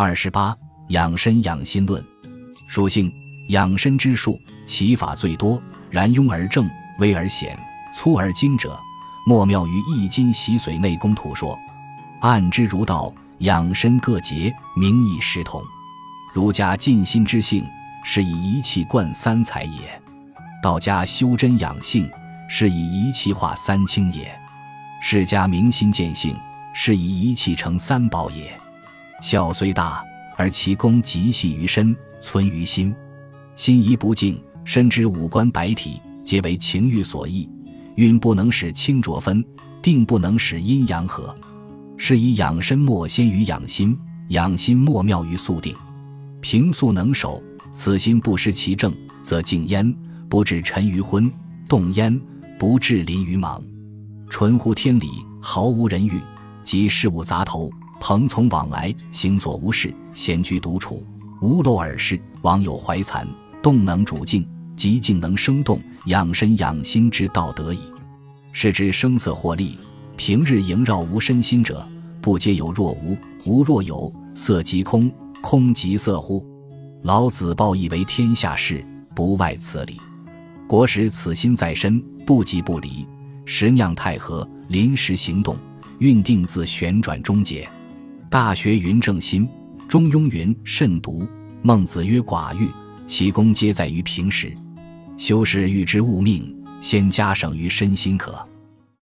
二十八，养身养心论。属性养身之术，其法最多，然庸而正，微而显，粗而精者，莫妙于《易经》习髓内功图说。按之如道，养身各节，名义实同。儒家尽心之性，是以一气贯三才也；道家修真养性，是以一气化三清也；释家明心见性，是以一气成三宝也。孝虽大，而其功极细于身，存于心。心怡不静，身之五官百体，皆为情欲所役。运不能使清浊分，定不能使阴阳合。是以养身莫先于养心，养心莫妙于素定。平素能守，此心不失其正，则静焉，不至沉于昏；动焉，不至临于莽。纯乎天理，毫无人欲，即事物杂头，朋从往来，行所无事，闲居独处，无漏耳视，往有怀惭，动能主静，即静能生动，养身养心之道得矣。是之声色获利。平日萦绕无身心者，不皆有若无，无若有，色即空，空即色乎？老子报义为天下事，不外此理。国时此心在身，不即不离；时酿太和，临时行动，运定自旋转终结。大学云正心，中庸云慎独，孟子曰寡欲，其功皆在于平时。修士欲知物命，先加省于身心可。